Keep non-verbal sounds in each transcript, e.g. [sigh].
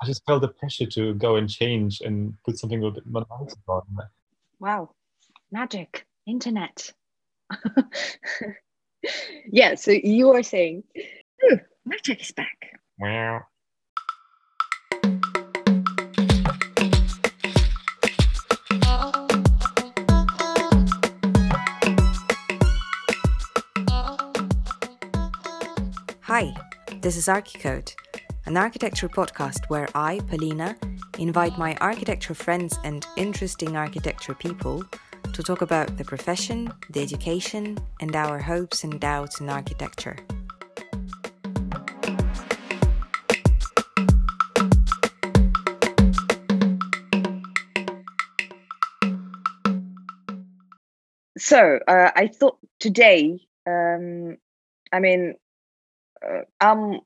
I just felt the pressure to go and change and put something a little bit more nice on. Wow, magic, internet. [laughs] yeah, so you are saying, "Ooh, magic is back. Wow. Hi, this is Archicode, an architecture podcast where I, Polina, invite my architecture friends and interesting architecture people to talk about the profession, the education, and our hopes and doubts in architecture. So uh, I thought today, um, I mean, uh, I'm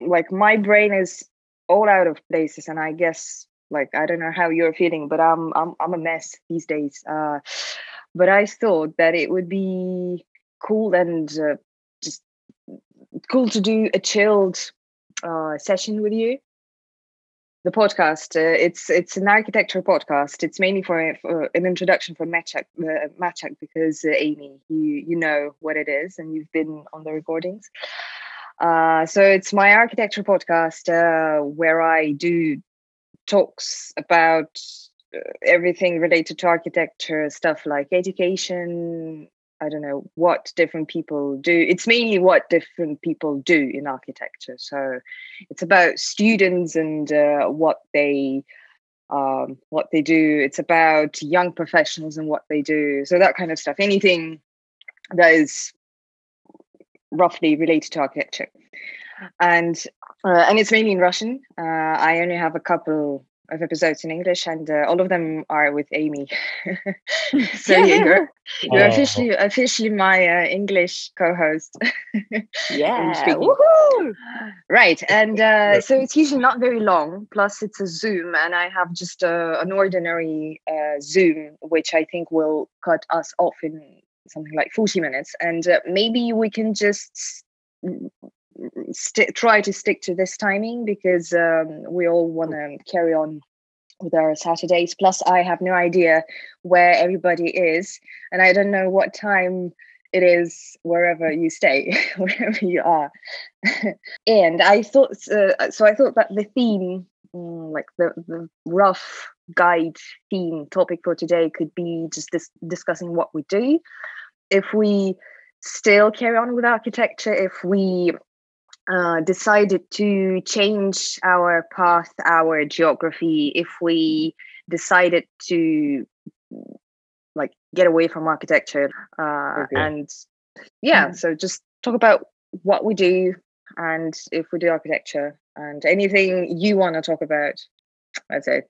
like my brain is all out of places, and I guess like I don't know how you're feeling, but I'm I'm I'm a mess these days. Uh, but I thought that it would be cool and uh, just cool to do a chilled uh, session with you the podcast. Uh, it's it's an architecture podcast. It's mainly for, for an introduction for Maciek, uh, because uh, Amy, you you know what it is, and you've been on the recordings. Uh, so it's my architecture podcast uh, where I do talks about uh, everything related to architecture, stuff like education, I don't know what different people do. It's mainly what different people do in architecture. So it's about students and uh, what they um, what they do. It's about young professionals and what they do. So that kind of stuff. Anything that is roughly related to architecture, and uh, and it's mainly in Russian. Uh, I only have a couple of episodes in English, and uh, all of them are with Amy. [laughs] so you're you're oh. officially officially my uh, English co-host. [laughs] yeah, right. And uh, so it's usually not very long. Plus, it's a Zoom, and I have just uh, an ordinary uh, Zoom, which I think will cut us off in something like forty minutes, and uh, maybe we can just st- try to stick to this timing because um, we all want to carry on with our Saturdays. Plus, I have no idea where everybody is, and I don't know what time it is wherever you stay, [laughs] wherever you are. [laughs] and I thought, uh, so I thought that the theme, mm, like the, the rough guide theme topic for today, could be just dis- discussing what we do. If we still carry on with architecture, if we uh, decided to change our path, our geography, if we decided to like get away from architecture uh, okay. and yeah, mm-hmm. so just talk about what we do and if we do architecture and anything you want to talk about, I'd say.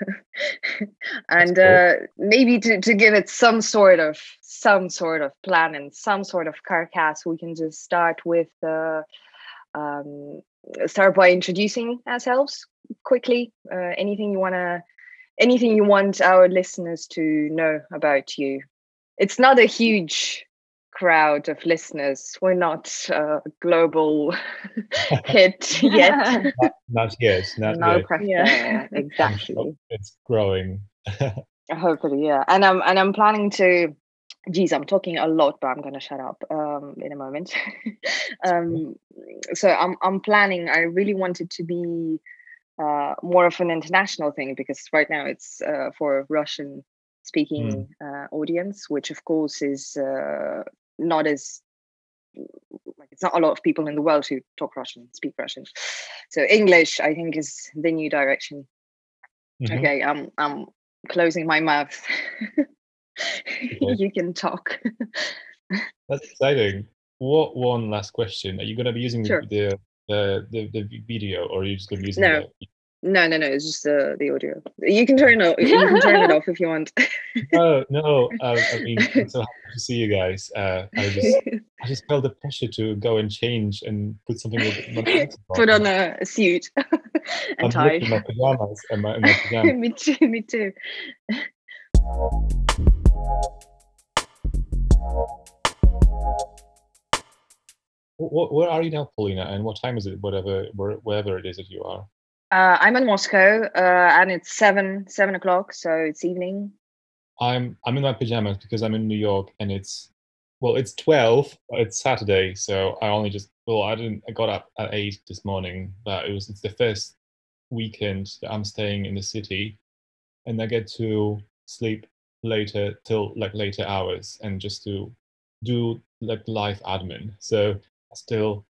[laughs] and uh, maybe to, to give it some sort of some sort of plan and some sort of carcass, we can just start with uh, um, start by introducing ourselves quickly. Uh, anything you want to, anything you want our listeners to know about you. It's not a huge crowd of listeners. We're not a global [laughs] [laughs] hit yet. [laughs] Not, not yet. Not no yet. pressure. Yeah, exactly. It's growing. Hopefully, yeah. And I'm and I'm planning to geez, I'm talking a lot, but I'm gonna shut up um, in a moment. um, so I'm I'm planning. I really wanted to be uh, more of an international thing because right now it's uh, for Russian speaking mm. uh, audience, which of course is uh, not as like it's not a lot of people in the world who talk Russian, speak Russian. So English, I think, is the new direction. Mm-hmm. Okay, I'm I'm closing my mouth. okay. [laughs] you can talk. That's exciting. What one last question? Are you going to be using sure. the, the the the video, or are you just going to be using no. the? No, no, no. It's just uh, the audio. You can turn it. You can turn it [laughs] off if you want. no, no. Uh, I mean, I'm so happy to see you guys. Uh, I just, I just felt the pressure to go and change and put something. With [laughs] put on a, suit [laughs] and I'm tie. my pajamas and my, and my pajamas. me too. Me too. What, where are you now, Polina? And what time is it? Whatever, where, wherever it is that you are. Uh, I'm in Moscow, uh, and it's seven seven o'clock, so it's evening. I'm I'm in my pajamas because I'm in New York and it's well it's twelve. It's Saturday, so I only just well I didn't I got up at eight this morning, but it was it's the first weekend that I'm staying in the city, and I get to sleep later till like later hours and just to do like life admin. So still,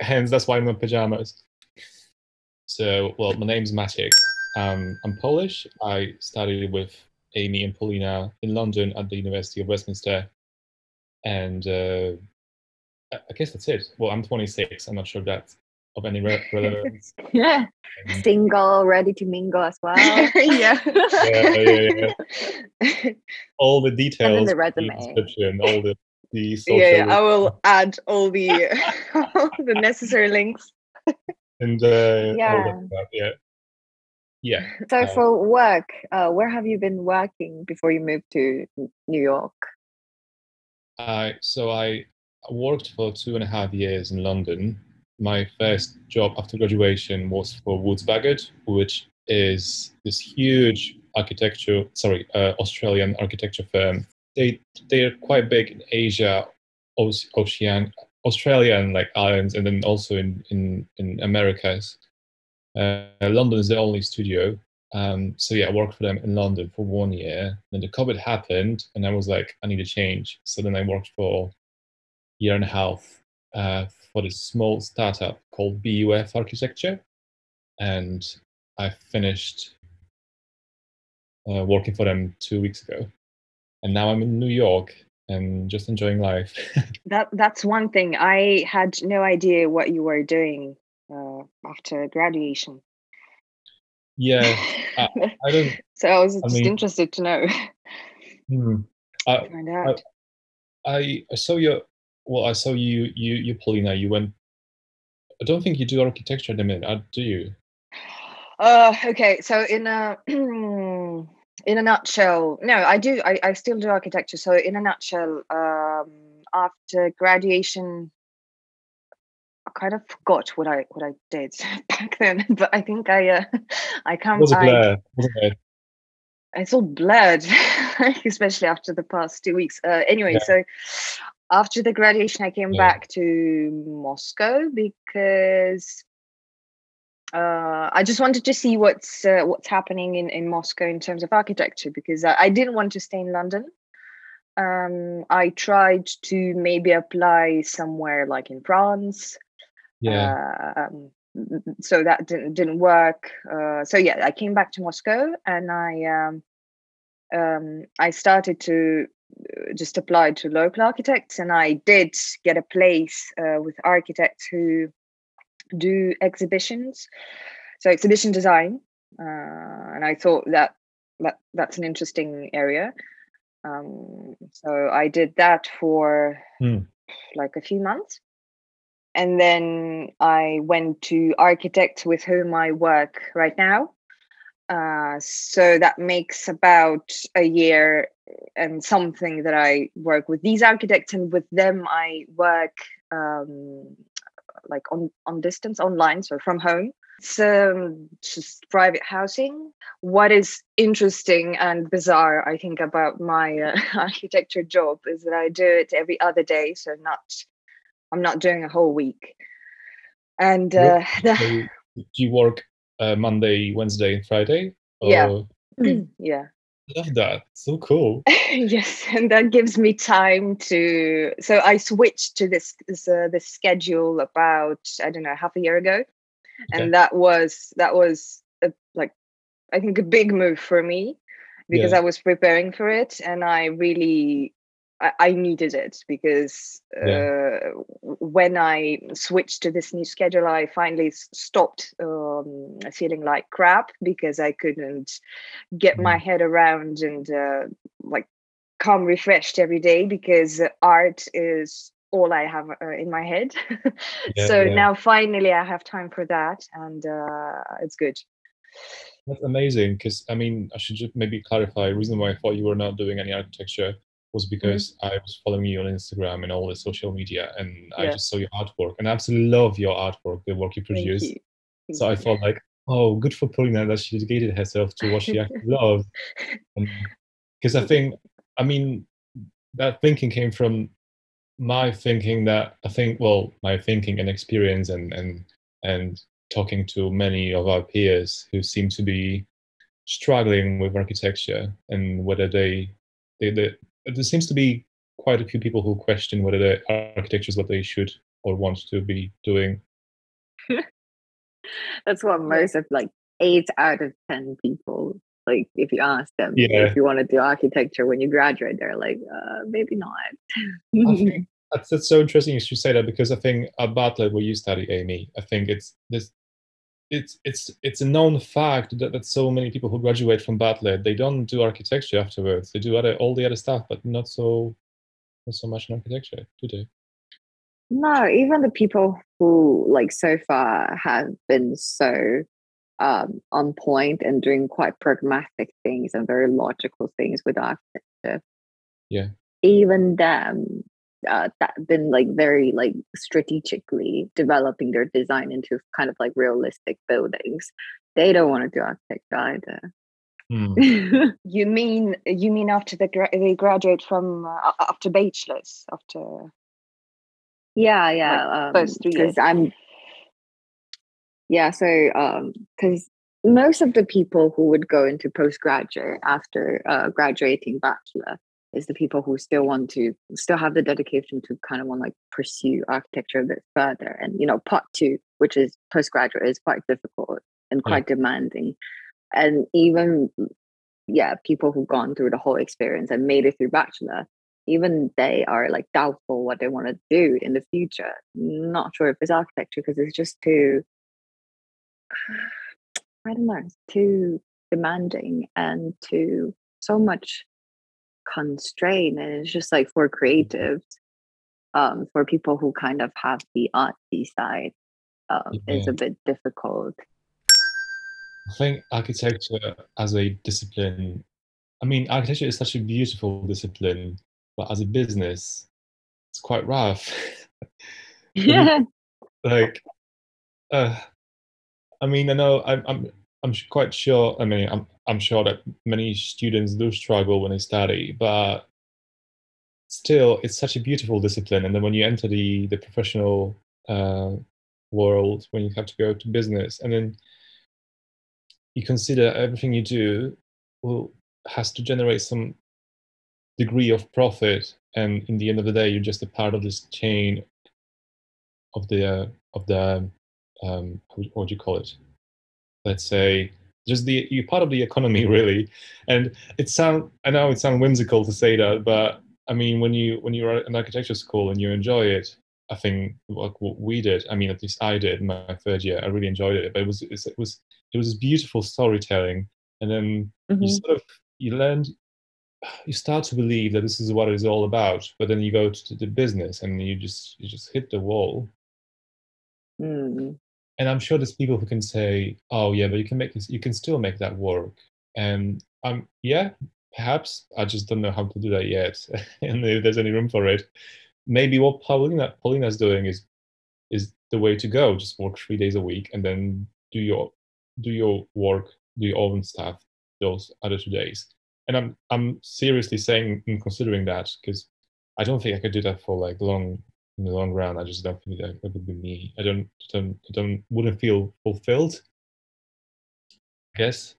hence that's why I'm in pajamas. So well, my name's Maciek. Um, I'm Polish. I studied with Amy and Polina in London at the University of Westminster, and uh, I guess that's it. Well, I'm 26. I'm not sure if that's of any re- relevance. [laughs] yeah, Um, single, ready to mingle as well. [laughs] yeah. yeah, yeah, yeah. [laughs] All the details, the the resume. description, all the the social, yeah, yeah, I will add all the all the necessary links. And uh, Yeah. Yeah, yeah. So Uh, for work, uh, where have you been working before you moved to New York? I so I worked for two and a half years in London. My first job after graduation was for Woods Bagot, which is this huge architecture, sorry, uh, Australian architecture firm. They they're quite big in Asia, Oce- Ocean, Australia, and like islands, and then also in in in Americas. Uh, London is the only studio. Um, so yeah, I worked for them in London for one year. Then the COVID happened, and I was like, I need a change. So then I worked for a year and a half uh, for this small startup called BUF Architecture, and I finished uh, working for them two weeks ago. And now I'm in New York and just enjoying life. [laughs] That that's one thing. I had no idea what you were doing uh, after graduation. yeah, I [laughs] don't. so I was I just mean- interested to know. [laughs] Hmm. I, Find out. I I saw your well, I saw you you you Polina. You went. I don't think you do architecture at the minute, uh, do you? Uh, okay, so in a [clears throat] in a nutshell, no, I do. I, I still do architecture. So in a nutshell, um, after graduation, I kind of forgot what I what I did [laughs] back then. But I think I uh, I come was a blur, wasn't it? it's all blurred, [laughs] especially after the past two weeks. Uh, anyway, Yeah. so after the graduation, I came Yeah. back to Moscow because uh, I just wanted to see what's uh, what's happening in, in Moscow in terms of architecture because I, I didn't want to stay in London. Um, I tried to maybe apply somewhere like in France. Yeah. Um, so that didn't didn't work. Uh, so yeah, I came back to Moscow and I um, um, I started to uh, just apply to local architects, and I did get a place uh, with architects who do exhibitions, so exhibition design, uh, and I thought that that that's an interesting area. Um, so I did that for Hmm. like a few months. And then I went to architects with whom I work right now. Uh, so that makes about a year and something that I work with these architects, and with them I work um, like on on distance, online, so from home. It's um, just private housing. What is interesting and bizarre, I think, about my uh, [laughs] architecture job is that I do it every other day, so not I'm not doing a whole week. And uh, So do you work uh, Monday, Wednesday, and Friday? Yeah. [clears throat] Yeah. Love that. So cool. [laughs] yes, and that gives me time to. So I switched to this this uh, this schedule about I don't know half a year ago, Okay. and that was that was a, like I think a big move for me because Yeah. I was preparing for it, and I really I, I needed it because uh, when I switched to this new schedule, I finally stopped um, feeling like crap because I couldn't get my head around and uh, like come refreshed every day because art is all I have uh, in my head. [laughs] Yeah, so yeah. now finally I have time for that and uh, it's good. That's amazing. Because I mean, I should just maybe clarify. The reason why I thought you were not doing any architecture was Mm-hmm. because I was following you on Instagram and all the social media, and I just saw your artwork, and I absolutely love your artwork, the work you Thank produce. you. So I Thank thought like, oh, good for Polina that she dedicated herself to what she [laughs] actually loved. Because I think, I mean, that thinking came from my thinking that I think, well, my thinking and experience and and and talking to many of our peers who seem to be struggling with architecture and whether they, they, they there seems to be quite a few people who question whether the architecture is what they should or want to be doing. [laughs] That's what most of like eight out of ten people like if you ask them Yeah. if you want to do architecture when you graduate, they're like, uh, maybe not. [laughs] That's, that's so interesting you should say that because I think at Bartlett where you study Amy, I think it's this it's it's it's a known fact that, that so many people who graduate from Bartlett they don't do architecture afterwards. They do other all the other stuff, but not so not so much in architecture, do they? No, even the people who like so far have been so um, on point and doing quite pragmatic things and very logical things with architecture. Yeah. Even them uh, that been like very like strategically developing their design into kind of like realistic buildings. They don't want to do architecture either. [laughs] You mean you mean after the gra- they graduate from uh, after bachelors after yeah, yeah. Um, first three years. I'm yeah, so um because most of the people who would go into postgraduate after uh, graduating bachelor is the people who still want to still have the dedication to kind of want to like pursue architecture a bit further. And you know part two which is postgraduate is quite difficult and Yeah. quite demanding. And even yeah people who've gone through the whole experience and made it through bachelor even they are like doubtful what they want to do in the future. Not sure if it's architecture because it's just too [sighs] i don't know it's too demanding and too so much constraint and it's just like for creatives um for people who kind of have the artsy side um it's Yeah. a bit difficult I think architecture as a discipline, I mean, architecture is such a beautiful discipline, but as a business, it's quite rough. [laughs] [laughs] yeah like, uh, I mean, I know I'm, I'm, I'm quite sure. I mean, I'm, I'm sure that many students do struggle when they study, but still, it's such a beautiful discipline. And then when you enter the the professional uh, world, when you have to go to business, and then you consider everything you do will has to generate some degree of profit and in the end of the day you're just a part of this chain of the uh, of the um what do you call it let's say just the you're part of the economy [laughs] really and it sound i know it sounds whimsical to say that but i mean when you when you're at an architecture school and you enjoy it i think like what we did i mean at least i did in my third year i really enjoyed it but it was it was it was this beautiful storytelling and then you Mhm. sort of you learn you start to believe that this is what it's all about but then you go to the business and you just you just hit the wall Mm. And i'm sure there's people who can say oh yeah but you can make this you can still make that work. And um yeah perhaps i just don't know how to do that yet [laughs] and if there's any room for it. Maybe what polina polina's doing is is the way to go. Just work three days a week and then do your do your work do your own stuff those other two days. And i'm i'm seriously saying and considering that because i don't think i could do that for like long in the long run i just don't think that, that would be me. I don't don't don't wouldn't feel fulfilled i guess.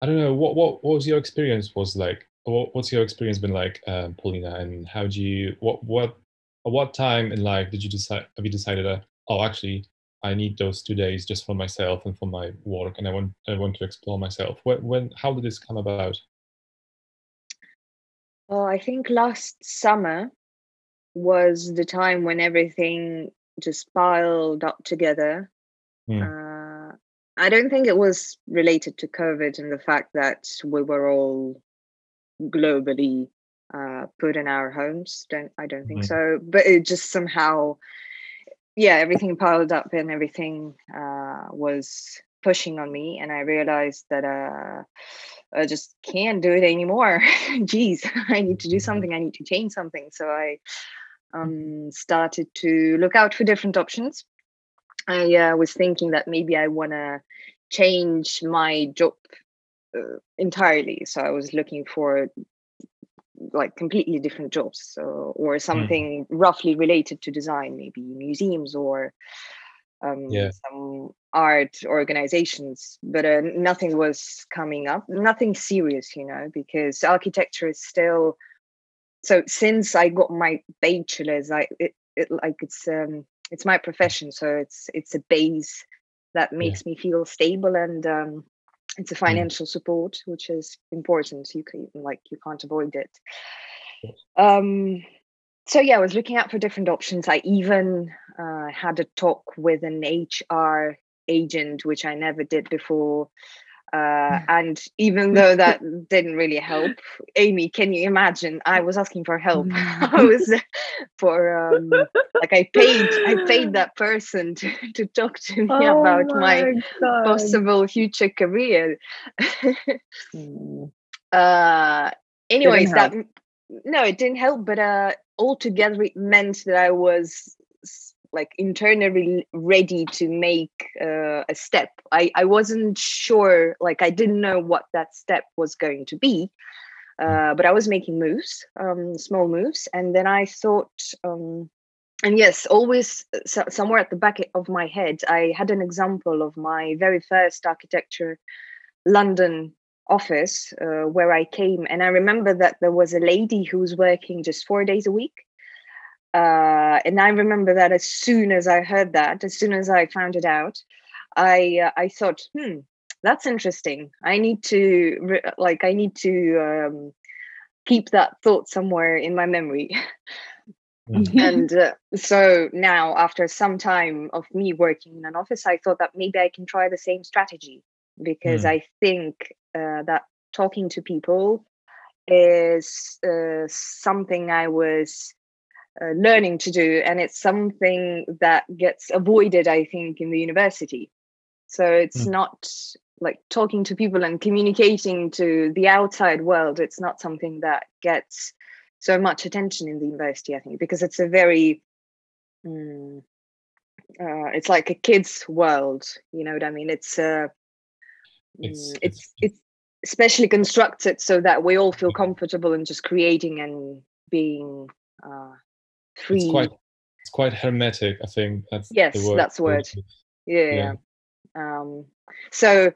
I don't know what what, what was your experience was like? What, what's your experience been like um, polina and how do you what what at what time in life did you decide have you decided that oh actually i need those two days just for myself and for my work and i want i want to explore myself? When, when how did this come about? Well, I think last summer was the time when everything just piled up together. Hmm. Uh, I don't think it was related to COVID and the fact that we were all globally uh, put in our homes. Don't I don't think Mhm. so. But it just somehow, yeah, everything piled up and everything uh, was pushing on me, and I realized that uh, I just can't do it anymore. [laughs] Jeez, [laughs] I need to do something. I need to change something. So I um, started to look out for different options. I uh, was thinking that maybe I want to change my job uh, entirely. So I was looking for like completely different jobs so, or hmm. something mm. roughly related to design, maybe museums or um, yeah. some art organizations, but uh, nothing was coming up, nothing serious, you know, because architecture is still. So since I got my bachelor's, I it, it like it's um it's my profession, so it's it's a base that makes yeah. me feel stable and um, it's a mm. financial support which is important. You can like you can't avoid it. Um so yeah i was looking out for different options. I even uh, had a talk with an hr agent which i never did before uh, and even [laughs] though that didn't really help, Amy, can you imagine? I was asking for help. [laughs] I was for um, like I paid I paid that person to, to talk to me oh about my, my possible future career. Hmm. [laughs] uh, anyways, that no, it didn't help, but uh, altogether it meant that I was like internally ready to make uh, a step. I, I wasn't sure like i didn't know what that step was going to be uh, but i was making moves um, small moves and then i thought um, and yes always uh, so, somewhere at the back of my head i had an example of my very first architecture london office uh, where i came and i remember that there was a lady who was working just four days a week uh, and I remember that as soon as I heard that, as soon as I found it out, I uh, I thought, hmm, that's interesting. I need to re- like I need to um, keep that thought somewhere in my memory. Mm-hmm. [laughs] and uh, so now, after some time of me working in an office, I thought that maybe I can try the same strategy because mm. I think uh, that talking to people is uh, something I was uh, learning to do and it's something that gets avoided i think in the university. So it's mm. not like talking to people and communicating to the outside world it's not something that gets so much attention in the university i think because it's a very mm, uh, it's like a kid's world you know what i mean? It's uh it's, mm, it's, it's it's especially constructed so that we all feel comfortable in just creating and being uh, free. It's quite, it's quite hermetic. I think that's yes, the that's the word. Yeah. yeah. Um, so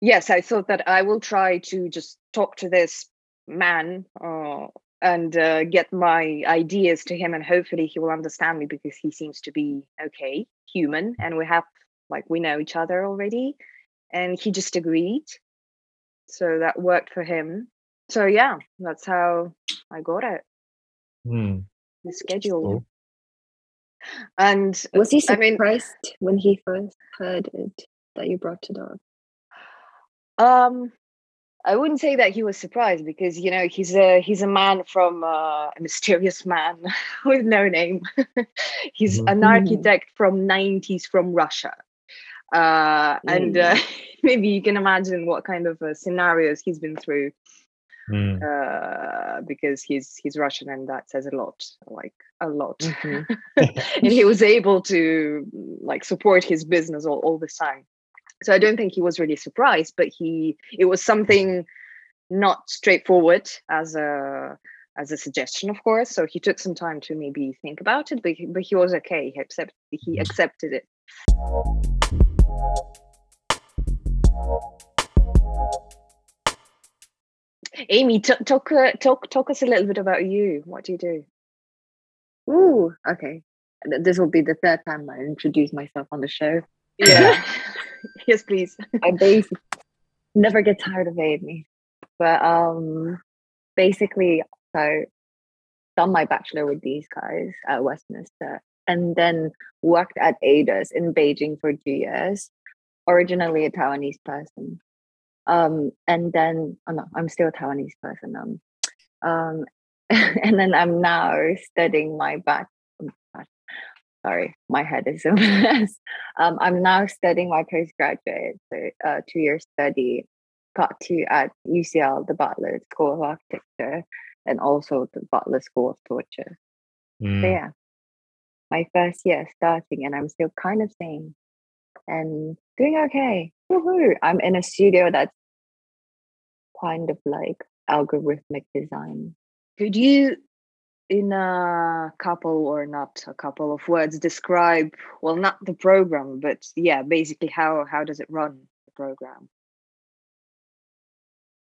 yes, I thought that I will try to just talk to this man uh, and uh, get my ideas to him, and hopefully he will understand me because he seems to be okay, human, and we have like we know each other already, and he just agreed. So that worked for him. So yeah, that's how I got it. Hmm the schedule. And was he surprised I mean, when he first heard it that you brought it up? Um, I wouldn't say that he was surprised because you know he's a he's a man from uh, a mysterious man [laughs] with no name. [laughs] he's mm-hmm. an architect from 90s from Russia. Uh, and uh, [laughs] maybe you can imagine what kind of uh, scenarios he's been through mm. uh, because he's he's Russian and that says a lot, like a lot. Mm-hmm. [laughs] [laughs] and he was able to like support his business all, all this time. So I don't think he was really surprised, but he it was something not straightforward as a as a suggestion, of course. So he took some time to maybe think about it, but he, but he was okay. He accept he accepted it. Amy, t- talk uh, talk talk us a little bit about you. What do you do? Ooh, okay. This will be the third time I introduce myself on the show. Yeah. [laughs] [laughs] yes, please. I basically never get tired of Amy. But um basically so done my bachelor with these guys at Westminster and then worked at ADAS in Beijing for two years. Originally a Taiwanese person. Um, and then, oh no, I'm still a Taiwanese person. Um, um, [laughs] and then I'm now studying my back. Oh sorry, my head is a [laughs] mess. Um, I'm now studying my postgraduate, so uh, two year study, got to at UCL, the Bartlett School of Architecture, and also the Bartlett School of Torture. Mm. So yeah, my first year starting, and I'm still kind of sane and doing okay. Woohoo! I'm in a studio that's kind of like algorithmic design. Could you, in a couple or not a couple of words, describe well, not the program, but yeah, basically how how does it run the program?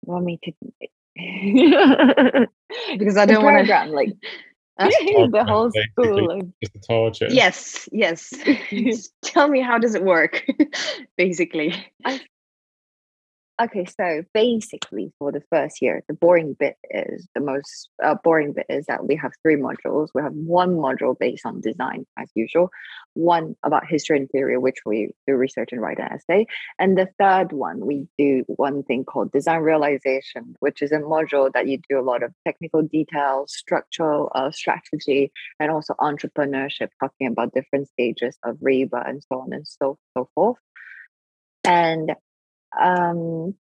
Want me to? [laughs] because I don't want program, [laughs] like Huh? [laughs] the whole school. Like, It's the torture. Yes, yes. [laughs] [laughs] Tell me how does it work, basically. Okay, so basically for the first year, the boring bit is the most uh, boring bit is that we have three modules. We have one module based on design, as usual, one about history and theory, which we do research and write an essay, and the third one we do one thing called design realization, which is a module that you do a lot of technical details, structural uh, strategy, and also entrepreneurship, talking about different stages of RIBA and so on and so so forth. And um,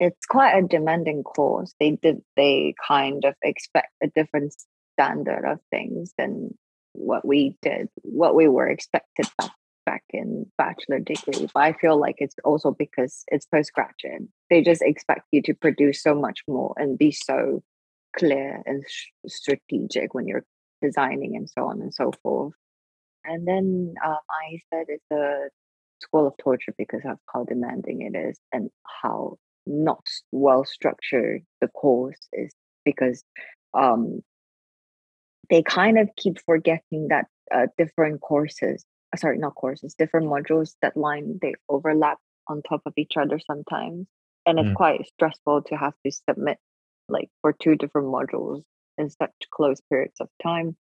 it's quite a demanding course. They did they kind of expect a different standard of things than what we did, what we were expected back, back in bachelor degree. But I feel like it's also because it's postgraduate. They just expect you to produce so much more and be so clear and strategic when you're designing and so on and so forth. And then um, I said it's a school of torture because of how demanding it is and how not well structured the course is because um, they kind of keep forgetting that uh, different courses uh, sorry not courses different modules that line they overlap on top of each other sometimes and it's Mm. quite stressful to have to submit like for two different modules in such close periods of time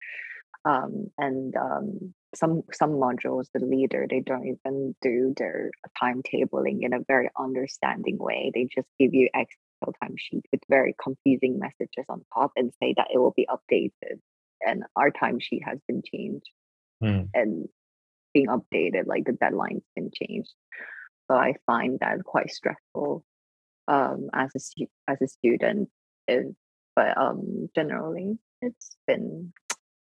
um, and um, some some modules the leader they don't even do their timetabling in a very understanding way. They just give you excel timesheet with very confusing messages on top and say that it will be updated. And our timesheet has been changed Hmm. and being updated like the deadline's been changed. So i find that quite stressful um, as a stu- as a student is but um generally it's been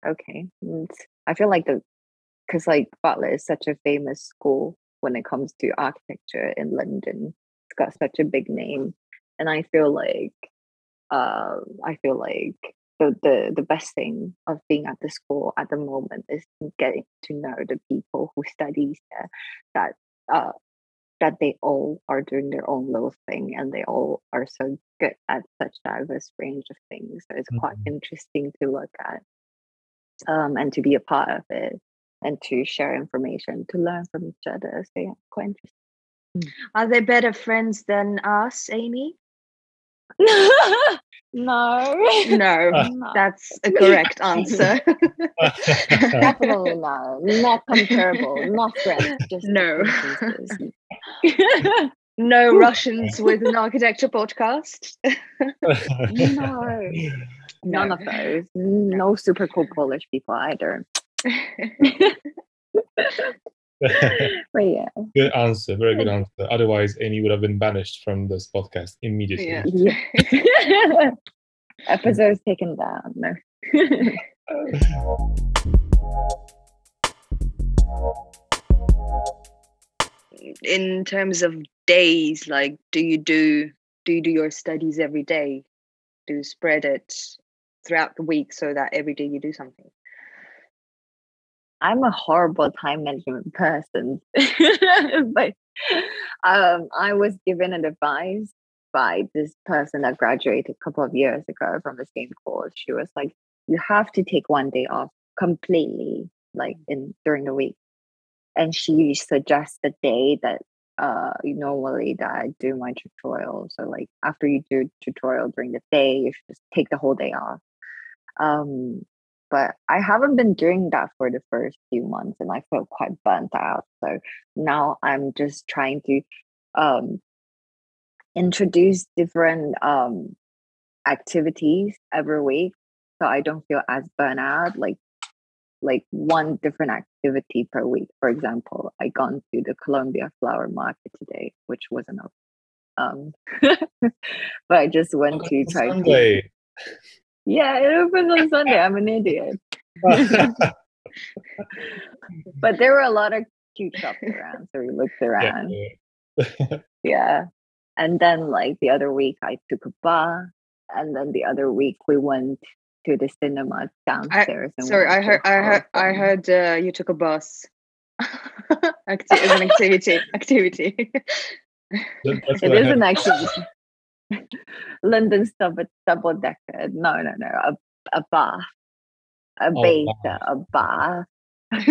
okay. And i feel like the because like bartlett is such a famous school when it comes to architecture in london. It's got such a big name and i feel like uh, i feel like the, the the best thing of being at the school at the moment is getting to know the people who studies there that uh that they all are doing their own little thing and they all are so good at such diverse range of things. So it's quite Mhm. interesting to look at um and to be a part of it and to share information to learn from each other so yeah quite interesting hmm. Are they better friends than us, Amy? [laughs] no No, [laughs] No. that's a correct answer. [laughs] Definitely no, not comparable, not friends, just No. no Russians with an architecture podcast. no, none of those. No super cool Polish people either. But yeah, good answer. Very good answer. Otherwise, Amy would have been banished from this podcast immediately. Yeah. yeah. [laughs] episodes taken down. No. [laughs] In terms of days, like, do you do do you do your studies every day? Do you spread it throughout the week so that every day you do something? I'm a horrible time management person, [laughs] but um, I was given an advice by this person that graduated a couple of years ago from the same course. She was like, "You have to take one day off completely, like in during the week." And she suggests the day that uh normally that I do my tutorial. So like after you do tutorial during the day, you should just take the whole day off. Um, but I haven't been doing that for the first few months and I felt quite burnt out. So now I'm just trying to um, introduce different um, activities every week so I don't feel as burnt out. Like like one different activity per week. For example, I gone to the Columbia Flower Market today, which wasn't a um, [laughs] but I just went to try to Sunday. Yeah, it opens on Sunday. I'm an idiot. [laughs] But there were a lot of cute shops around, so we looked around. yeah. [laughs] yeah. And then like the other week I took a bath. And then the other week we went to the cinema downstairs. I, sorry, I heard, I heard, I heard uh, you took a bus. [laughs] Acti- an activity, activity. it is an activity. [laughs] London double double decker. No, no, no. A a bath, a oh, beta, a bath. [laughs]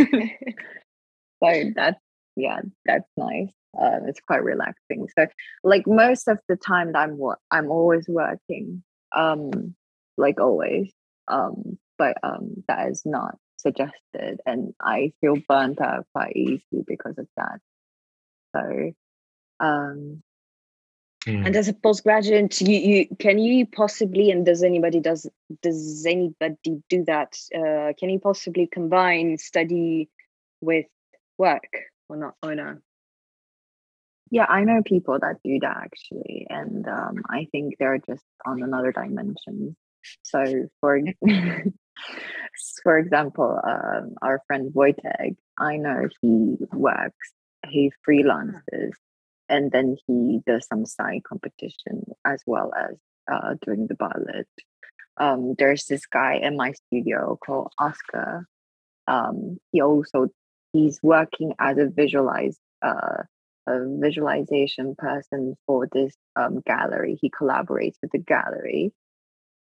so that's yeah, that's nice. Um, it's quite relaxing. So like most of the time, I'm I'm always working. Um, like always. Um, but um, that is not suggested, and I feel burnt out quite easily because of that. So um Mm. And as a postgraduate, you, you can you possibly and does anybody does does anybody do that? Uh, can you possibly combine study with work or not? Or no? Yeah, I know people that do that actually, and um, I think they're just on another dimension. So, for [laughs] for example, um, our friend Wojtek, I know he works, he freelances and then he does some side competition as well as uh, doing the ballet. Um, there's this guy in my studio called Oscar. Um, he also he's working as a visualize uh, a visualization person for this um, gallery. He collaborates with the gallery,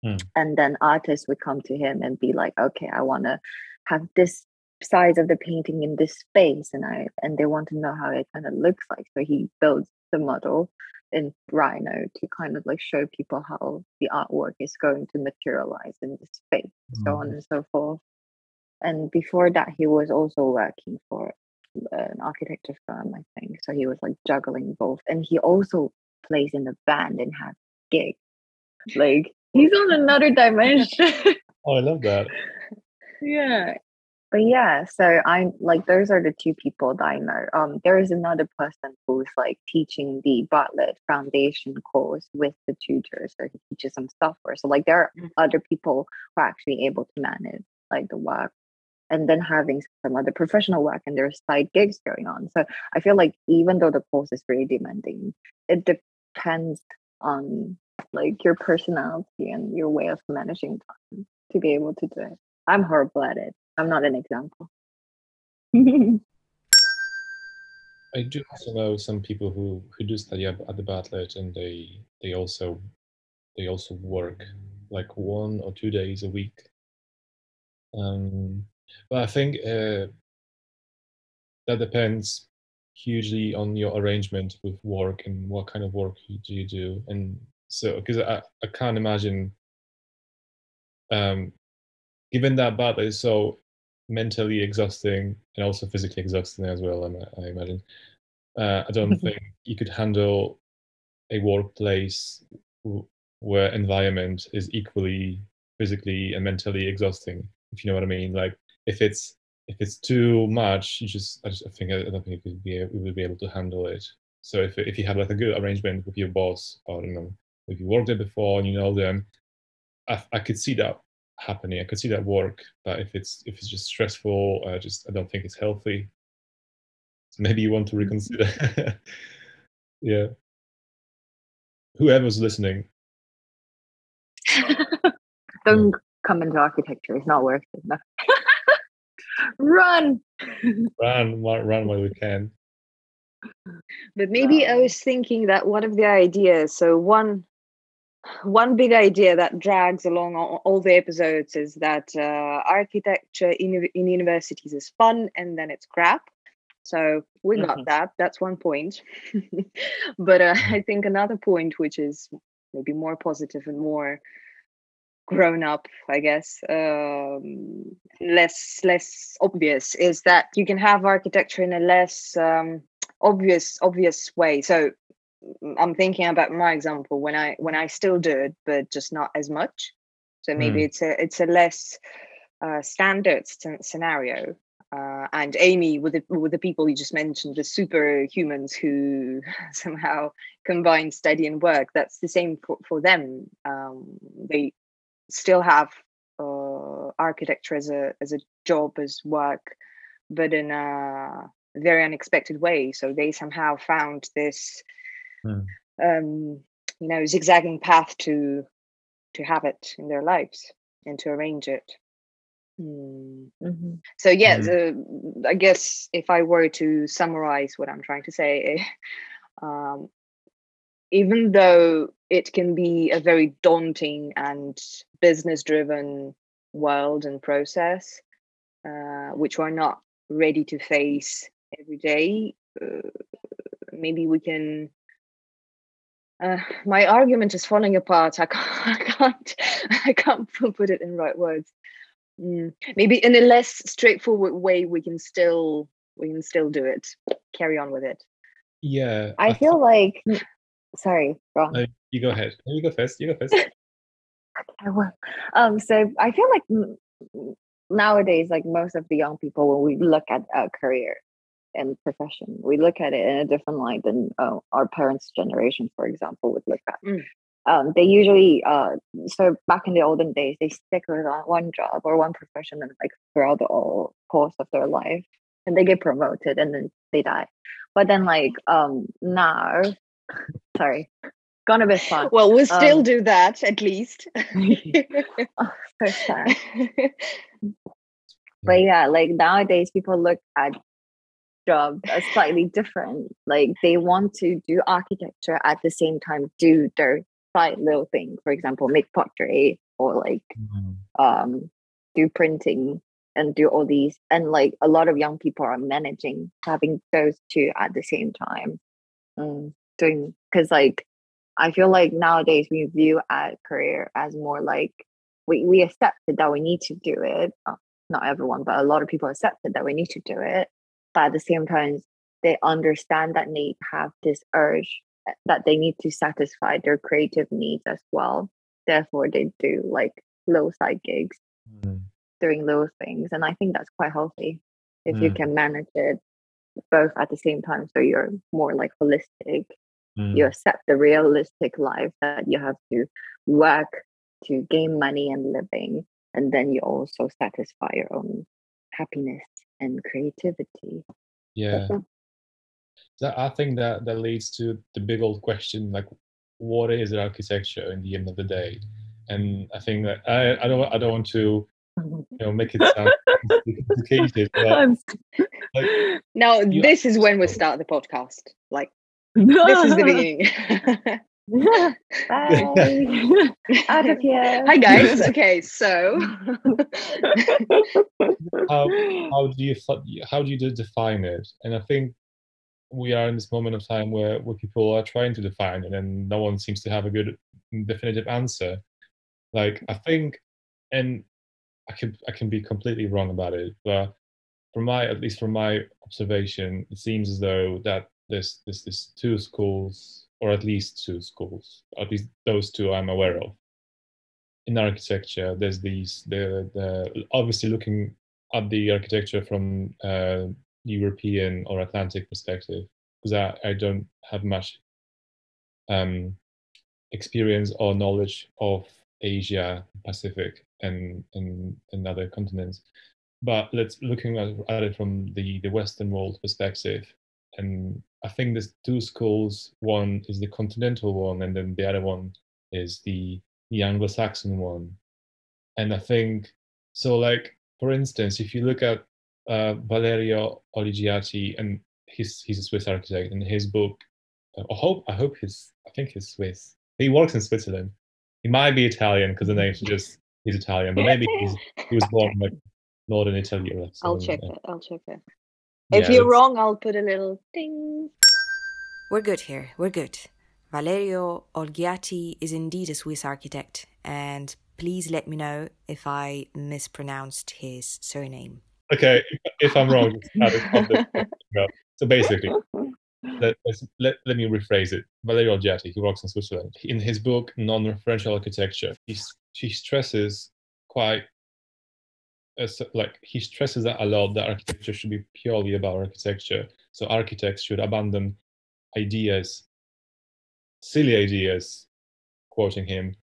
hmm. and then artists would come to him and be like, "Okay, I want to have this size of the painting in this space and i and they want to know how it kind of looks like. So he builds the model in rhino to kind of like show people how the artwork is going to materialize in the space mm-hmm. so on mm-hmm. and so forth. And before that he was also working for an architecture firm i think. So he was like juggling both. And he also plays in a band and has gigs. Like he's on another dimension. Oh i love that. [laughs] Yeah but yeah, so I'm like those are the two people that I know. Um, there is another person who's like teaching the Bartlett Foundation course with the tutors, so he teaches some software. So like there are mm. other people who are actually able to manage like the work, and then having some other professional work and there's side gigs going on. So I feel like even though the course is really demanding, it depends on like your personality and your way of managing time to be able to do it. I'm horrible at it. I'm not an example. [laughs] I do also know some people who, who do study at, at the Bartlett and they they also they also work like one or two days a week. Um, but I think uh, that depends hugely on your arrangement with work and what kind of work you, do you do. And so, because I, I can't imagine, um, given that Bartlett is so mentally exhausting and also physically exhausting as well. I, I imagine. Uh, I don't [laughs] think you could handle a workplace where environment is equally physically and mentally exhausting. If you know what I mean. Like if it's if it's too much, you just I just I think I don't think you could be we would be able to handle it. So if if you have like a good arrangement with your boss, or you know, if you worked there before and you know them, I, I could see that happening. I could see that work, but if it's if it's just stressful, I just I don't think it's healthy. So maybe you want to reconsider. [laughs] yeah. Whoever's listening. [laughs] don't come into architecture. It's not worth it. No. [laughs] run. run, run while we can. But maybe I was thinking that one of the ideas. So one one big idea that drags along all, the episodes is that uh, architecture in, in universities is fun and then it's crap. So we got mm-hmm. that. That's one point. [laughs] but uh, I think another point, which is maybe more positive and more grown up, I guess, um, less less obvious, is that you can have architecture in a less um, obvious obvious way. So I'm thinking about my example when I when I still do it, but just not as much. So maybe mm. it's a it's a less uh, standard st- scenario. Uh, and Amy, with the with the people you just mentioned, the superhumans who [laughs] somehow combine study and work, that's the same for, for them. Um, they still have uh, architecture as a as a job as work, but in a very unexpected way. So they somehow found this, Mm. um, you know, zigzagging path to to have it in their lives and to arrange it. Hmm. Mhm. So yeah, Mhm. the, I guess if I were to summarize what I'm trying to say, [laughs] um, even though it can be a very daunting and business-driven world and process, uh, which we're not ready to face every day, uh, maybe we can. Uh, my argument is falling apart. I can't, [laughs] I can't, I can't [laughs] put it in right words. Mm, maybe in a less straightforward way, we can still we can still do it. Carry on with it. Yeah. I th- feel like, sorry, wrong. No, you go ahead. You go first. You go first. [laughs] I will. Um, so I feel like mm, nowadays, like most of the young people, when we look at a career and profession, we look at it in a different light than uh, our parents' generation, for example, would look at. Mm. Um, they usually, uh, so back in the olden days, they stick with one job or one profession and like throughout the whole course of their life, and they get promoted and then they die. But then, like um, now, [laughs] sorry, gonna be far. Well, we'll still Um, do that at least. Oh, so sad. But yeah, like nowadays people look at jobs as slightly different. Like they want to do architecture at the same time do their side little thing. For example, make pottery or like Mm. um do printing and do all these and like a lot of young people are managing having those two at the same time mm, doing because like i feel like nowadays we view a career as more like we, we accepted that we need to do it uh, not everyone but a lot of people accepted that we need to do it but at the same time they understand that they have this urge uh, that they need to satisfy their creative needs as well therefore they do like low side gigs Mm. doing little things and i think that's quite healthy if you Mm. can manage it both at the same time so you're more like holistic Mm. you accept the realistic life that you have to work to gain money and living and then you also satisfy your own happiness and creativity Yeah. That, I think that that leads to the big old question, like, what is architecture in the end of the day? And I think that I, I don't I don't want to [laughs] you know make it sound complicated, [laughs] like, now, this is when we [laughs] start the podcast. Like, this is the beginning. [laughs] Bye. Out of here. Hi, guys. [laughs] Okay, so. [laughs] how how do you how do you define it? And I think we are in this moment of time where where people are trying to define it, and no one seems to have a good mm, definitive answer. Like I think, and I can I can be completely wrong about it, but from my at least from my observation, it seems as though that there's there's, there's two schools, or at least two schools, at least those two I'm aware of. In architecture, there's these the the obviously looking at the architecture from uh, European or Atlantic perspective, because I, I don't have much um, experience or knowledge of Asia, Pacific, and, and, and other continents. But let's looking at, at it from the, the Western world perspective, and I think there's two schools. One is the continental one, and then the other one is the the Anglo-Saxon one. And I think so. Like for instance, if you look at uh, Valerio Olgiati, and he's he's a Swiss architect, and his book. uh, I hope I hope he's I think he's Swiss. He works in Switzerland. He might be Italian because the name just he's Italian, but maybe he's he was born in like northern Italy or I'll check that. it. I'll check it. Yeah, if you're that's- wrong, I'll put a little ding. We're good here. We're good. Valerio Olgiati is indeed a Swiss architect, and please let me know if I mispronounced his surname. Okay, if, if I'm wrong, just add it on the- no. so basically, let, let's- let, let me rephrase it. Valerio Olgiati, he works in Switzerland. In his book, Non-Referential Architecture, he, s- he stresses quite, as, like, he stresses that a lot that architecture should be purely about architecture. So architects should abandon ideas, silly ideas, quoting him,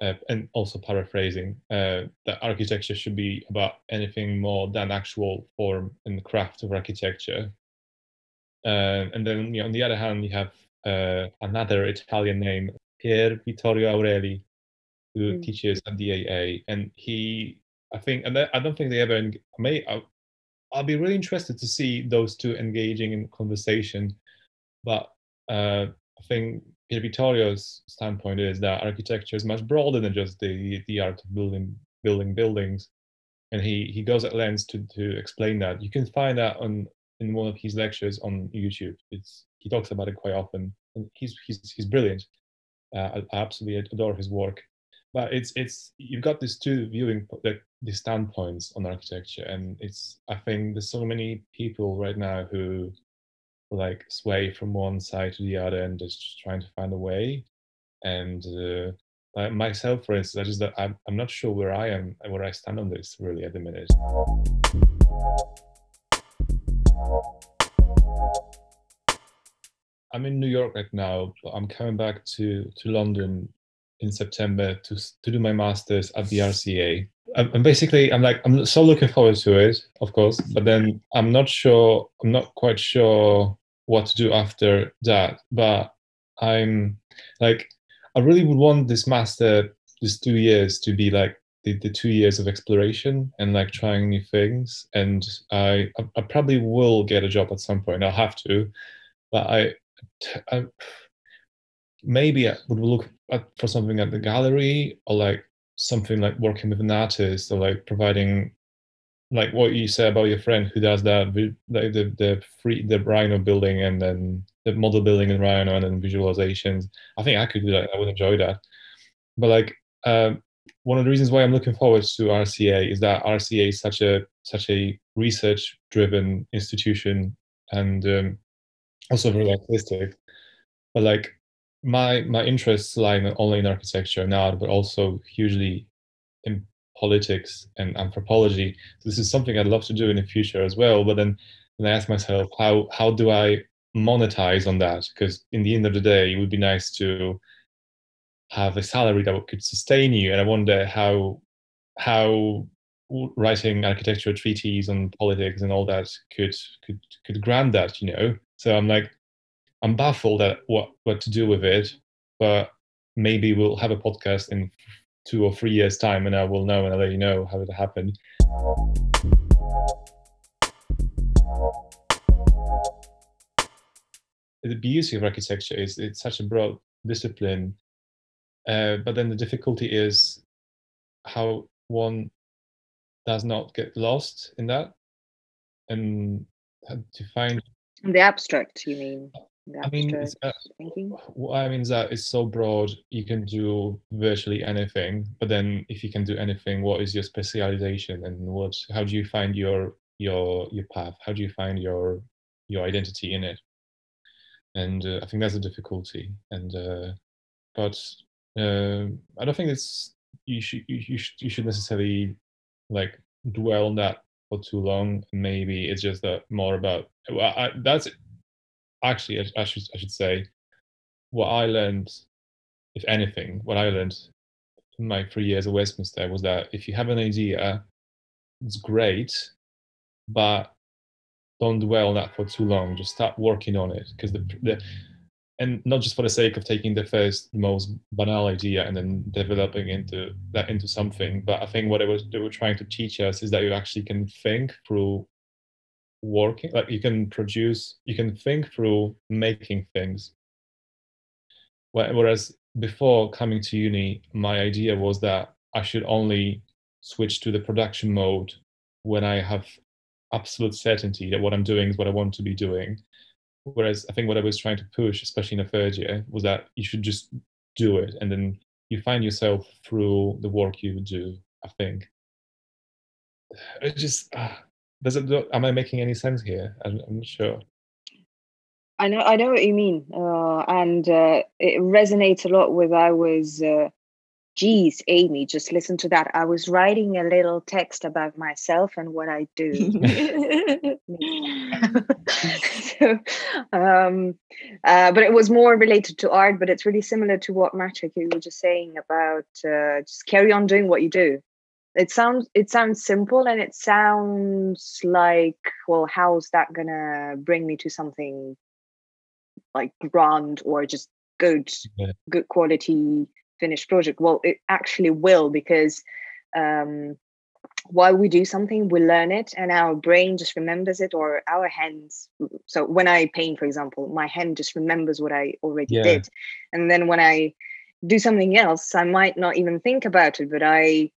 uh, and also paraphrasing, uh, that architecture should be about anything more than actual form and craft of architecture. Uh, and then you know, on the other hand, you have uh, another Italian name, Pier Vittorio Aureli, who mm. teaches at the AA, and he, I think, and I don't think they ever may. I'll, be really interested to see those two engaging in conversation, but uh, I think Pier Vittorio's standpoint is that architecture is much broader than just the the art of building building buildings, and he he goes at lengths to to explain that. You can find that on in one of his lectures on YouTube. It's he talks about it quite often, and he's he's he's brilliant. Uh, I absolutely adore his work. But it's it's you've got these two viewing like these standpoints on architecture, and it's I think there's so many people right now who like sway from one side to the other and just trying to find a way. And uh, like myself, for instance, I just I'm I'm not sure where I am where I stand on this really at the minute. I'm in New York right now, but I'm coming back to to London in September to to do my masters at the RCA. I'm um, basically I'm like I'm so looking forward to it, of course, but then I'm not sure I'm not quite sure what to do after that. But I'm like I really would want this master these two years to be like the, the two years of exploration and like trying new things and I, I probably will get a job at some point i'll have to but i, I maybe i would look for something at the gallery or like something like working with an artist or like providing like what you say about your friend who does that like the the free the rhino building and then the model building in rhino and then visualizations. I think i could do that. I would enjoy that. But like um, one of the reasons why I'm looking forward to RCA is that RCA is such a such a research driven institution and um, also very artistic. But like my my interests lie not only in architecture and art, but also hugely in politics and anthropology. So this is something I'd love to do in the future as well. But then, then I ask myself, how how do I monetize on that? Because in the end of the day, it would be nice to have a salary that could sustain you. And I wonder how how writing architectural treaties on politics and all that could could could grant that, you know. So I'm like, I'm baffled at what what to do with it, but maybe we'll have a podcast in two or three years' time, and I will know and I'll let you know how it happened. The beauty of architecture is it's such a broad discipline uh, but then the difficulty is how one does not get lost in that and to find the abstract you mean I mean, uh, what I mean is that it's so broad. You can do virtually anything, but then if you can do anything, what is your specialization, and what? How do you find your your your path? How do you find your your identity in it? And uh, I think that's a difficulty. And uh, but uh, I don't think it's you should you, you should you should necessarily like dwell on that for too long. Maybe it's just that more about well, I, that's actually I, should I should say what I learned, if anything, what I learned in my three years at Westminster was that if you have an idea, it's great, but don't dwell on that for too long. Just start working on it because the, the and not just for the sake of taking the first most banal idea and then developing into that into something but i think what it was they were trying to teach us is that you actually can think through working like you can produce you can think through making things whereas before coming to uni my idea was that i should only switch to the production mode when i have absolute certainty that what i'm doing is what i want to be doing Whereas I think what I was trying to push, especially in the third year, was that you should just do it, and then you find yourself through the work you do. I think. [sighs] It just uh, does it. Am I making any sense here? I'm, I'm not sure. I know. I know what you mean, uh, and uh, it resonates a lot with I was uh, geez, Amy, just listen to that. I was writing a little text about myself and what I do. [laughs] [laughs] so, um, uh, but it was more related to art, but it's really similar to what Maciek, you were just saying about uh, just carry on doing what you do. It sounds it sounds simple and it sounds like well how's that gonna bring me to something like grand or just good Yeah. good quality finished project well it actually will because um while we do something we learn it and our brain just remembers it or our hands so when i paint for example my hand just remembers what i already Yeah. did and then when i do something else i might not even think about it but i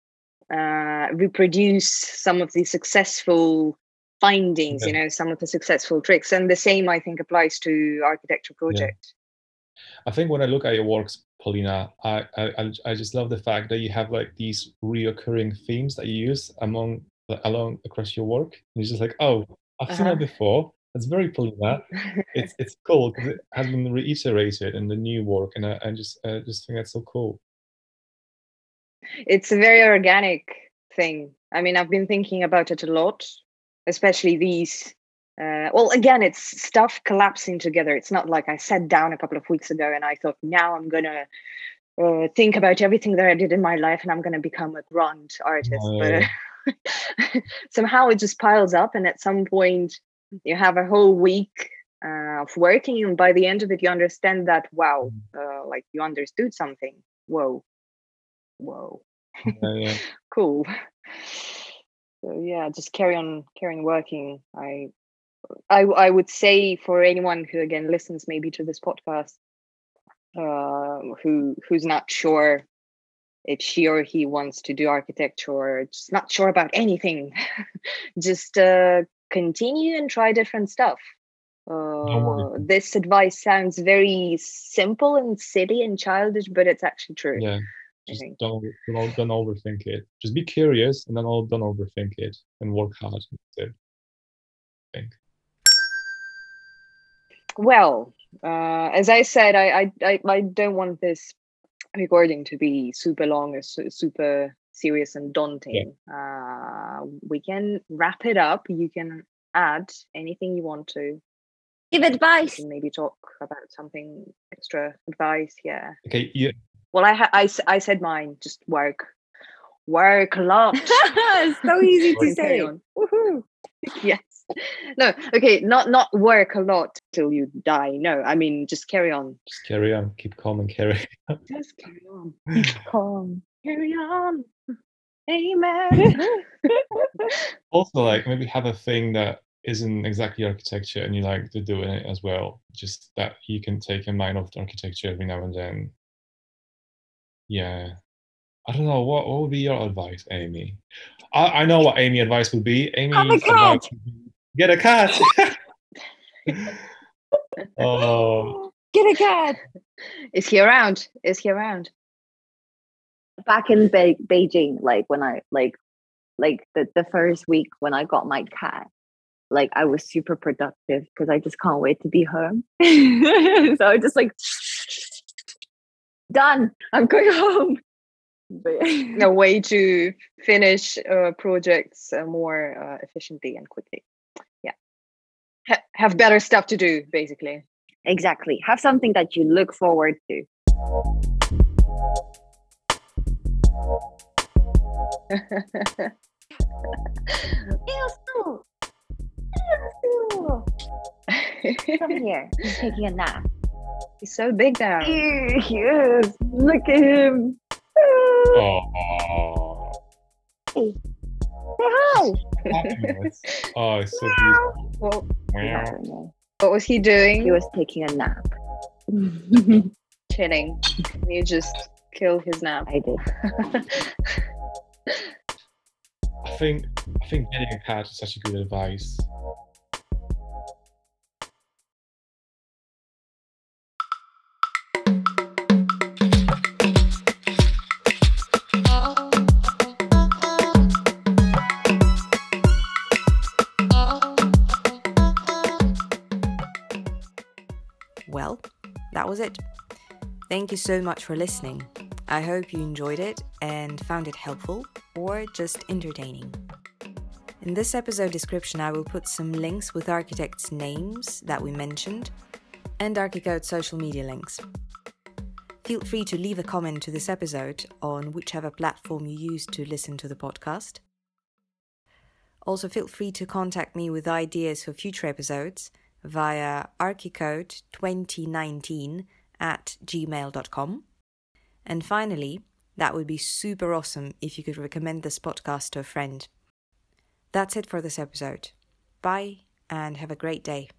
uh, reproduce some of the successful findings you know some of the successful tricks and the same i think applies to architecture project I think when I look at your works, Polina, I, I I- just love the fact that you have like these reoccurring themes that you use among along across your work. And it's just like, oh, I've seen Uh-huh. that before. That's very Polina. [laughs] It's it's cool because it has been reiterated in the new work, and I, I just I just think that's so cool. It's a very organic thing. I mean, I've been thinking about it a lot, especially these. Uh, well, again, it's stuff collapsing together. It's not like I sat down a couple of weeks ago and I thought, now I'm gonna uh, think about everything that I did in my life and I'm gonna become a grand artist. But uh, [laughs] somehow it just piles up, and at some point, you have a whole week uh, of working, and by the end of it, you understand that wow, uh, like you understood something. Whoa, whoa. Yeah, yeah. [laughs] cool. So yeah just carry on carry on working. I i i would say for anyone who again listens maybe to this podcast uh who who's not sure if she or he wants to do architecture or just not sure about anything [laughs] just uh continue and try different stuff. Uh, this advice sounds very simple and silly and childish but it's actually true. Yeah. I Just don't, don't don't overthink it. Just be curious, and then all don't overthink it, and work hard. That's it. I think. Well, uh, as I said, I, I I I don't want this recording to be super long or su- super serious and daunting. Uh, we can wrap it up. You can add anything you want to. Give advice. maybe talk about something extra advice. Yeah. Okay. Yeah. Well, I ha- I s- I said mine. Just work, work a lot. [laughs] it's so [laughs] easy to say. Woohoo. [laughs] yes. No. Okay. Not not work a lot till you die. No. I mean, just carry on. Just carry on. Keep calm and carry. Just carry on. Calm. Carry on. Amen. also like maybe have a thing that isn't exactly architecture and you like to do it as well just that you can take a mind off the architecture every now and then yeah i don't know what, what would be your advice amy i, I know what amy advice would be amy Have a cat. get a cat [laughs] [laughs] oh Get a cat. Is he around? Is he around? Back in Be- Beijing, like when I like like the, the first week when I got my cat, like I was super productive because I just can't wait to be home. [laughs] so I just like done. I'm going [laughs] home. A way to finish uh, projects uh, more uh, efficiently and quickly. Yeah. Ha- have better stuff to do, basically. exactly. Have something that you look forward to. [laughs] Come here. He's taking a nap. He's so big now. Yes. Look at him. oh, Say hi. oh it's so beautiful Well, Meow. No, what was he doing? He was taking a nap. [laughs] chilling. You just kill his nap. I did. i think i think getting a cat is such a good advice was it. Thank you so much for listening. I hope you enjoyed it and found it helpful or just entertaining. In this episode description, I will put some links with architects' names that we mentioned and Archicode's social media links. Feel free to leave a comment to this episode on whichever platform you use to listen to the podcast. Also, feel free to contact me with ideas for future episodes via archicode2019 at gmail.com. And finally, that would be super awesome if you could recommend this podcast to a friend. That's it for this episode. Bye and have a great day.